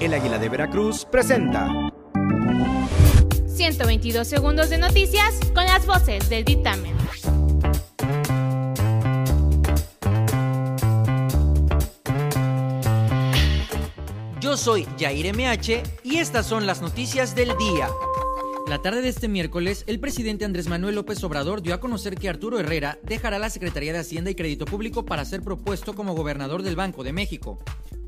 El Águila de Veracruz presenta 122 segundos de noticias con las voces del dictamen. Yo soy Jair MH y estas son las noticias del día. La tarde de este miércoles, el presidente Andrés Manuel López Obrador dio a conocer que Arturo Herrera dejará la Secretaría de Hacienda y Crédito Público para ser propuesto como gobernador del Banco de México.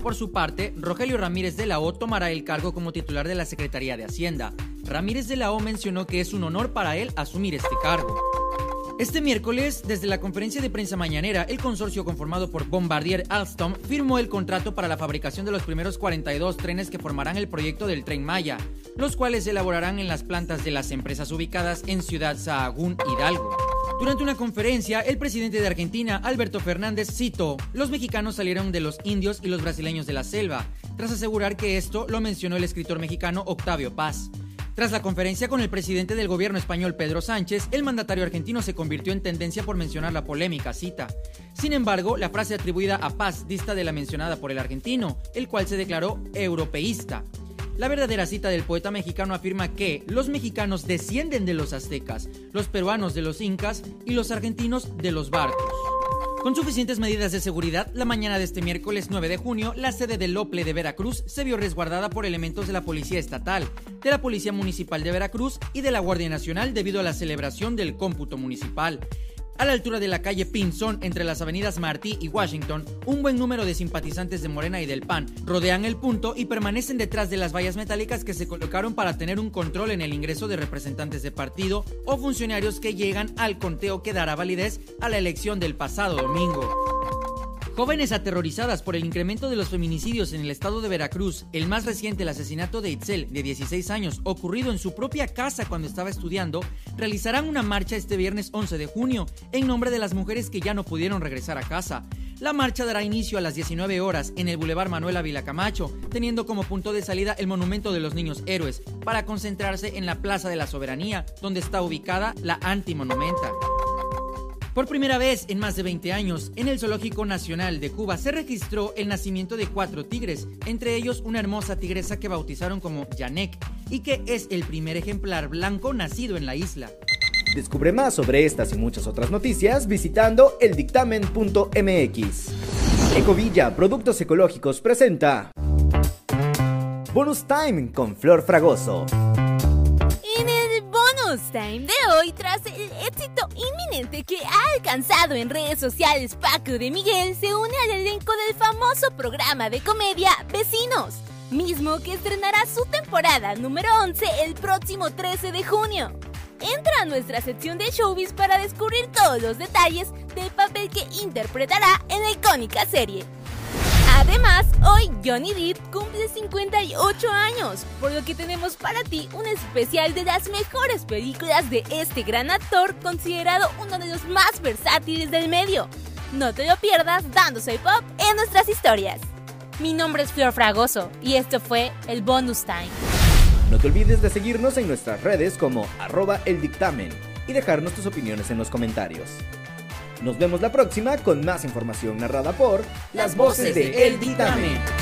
Por su parte, Rogelio Ramírez de la O tomará el cargo como titular de la Secretaría de Hacienda. Ramírez de la O mencionó que es un honor para él asumir este cargo. Este miércoles, desde la conferencia de prensa mañanera, el consorcio conformado por Bombardier Alstom firmó el contrato para la fabricación de los primeros 42 trenes que formarán el proyecto del Tren Maya, los cuales se elaborarán en las plantas de las empresas ubicadas en Ciudad Sahagún, Hidalgo. Durante una conferencia, el presidente de Argentina, Alberto Fernández, citó, los mexicanos salieron de los indios y los brasileños de la selva, tras asegurar que esto lo mencionó el escritor mexicano Octavio Paz. Tras la conferencia con el presidente del gobierno español Pedro Sánchez, el mandatario argentino se convirtió en tendencia por mencionar la polémica cita. Sin embargo, la frase atribuida a Paz dista de la mencionada por el argentino, el cual se declaró europeísta. La verdadera cita del poeta mexicano afirma que los mexicanos descienden de los aztecas, los peruanos de los incas y los argentinos de los barcos. Con suficientes medidas de seguridad, la mañana de este miércoles 9 de junio, la sede del OPLE de Veracruz se vio resguardada por elementos de la Policía Estatal, de la Policía Municipal de Veracruz y de la Guardia Nacional debido a la celebración del cómputo municipal. A la altura de la calle Pinzón, entre las avenidas Martí y Washington, un buen número de simpatizantes de Morena y del PAN rodean el punto y permanecen detrás de las vallas metálicas que se colocaron para tener un control en el ingreso de representantes de partido o funcionarios que llegan al conteo que dará validez a la elección del pasado domingo. Jóvenes aterrorizadas por el incremento de los feminicidios en el estado de Veracruz, el más reciente el asesinato de Itzel, de 16 años, ocurrido en su propia casa cuando estaba estudiando, realizarán una marcha este viernes 11 de junio en nombre de las mujeres que ya no pudieron regresar a casa. La marcha dará inicio a las 19 horas en el Boulevard Manuel Ávila Camacho, teniendo como punto de salida el Monumento de los Niños Héroes, para concentrarse en la Plaza de la Soberanía, donde está ubicada la Antimonumenta. Por primera vez en más de 20 años, en el Zoológico Nacional de Cuba se registró el nacimiento de cuatro tigres, entre ellos una hermosa tigresa que bautizaron como Yanek y que es el primer ejemplar blanco nacido en la isla. Descubre más sobre estas y muchas otras noticias visitando eldictamen.mx. Ecovilla Productos Ecológicos presenta Bonus Time con Flor Fragoso. Time de hoy, tras el éxito inminente que ha alcanzado en redes sociales, Paco de Miguel se une al elenco del famoso programa de comedia Vecinos, mismo que estrenará su temporada número 11 el próximo 13 de junio. Entra a nuestra sección de showbiz para descubrir todos los detalles del papel que interpretará en la icónica serie. Además, Johnny Depp cumple 58 años, por lo que tenemos para ti un especial de las mejores películas de este gran actor considerado uno de los más versátiles del medio. No te lo pierdas dándose pop en nuestras historias. Mi nombre es Flor Fragoso y esto fue el Bonus Time. No te olvides de seguirnos en nuestras redes como arroba el dictamen y dejarnos tus opiniones en los comentarios. Nos vemos la próxima con más información narrada por las voces de El Dictamen.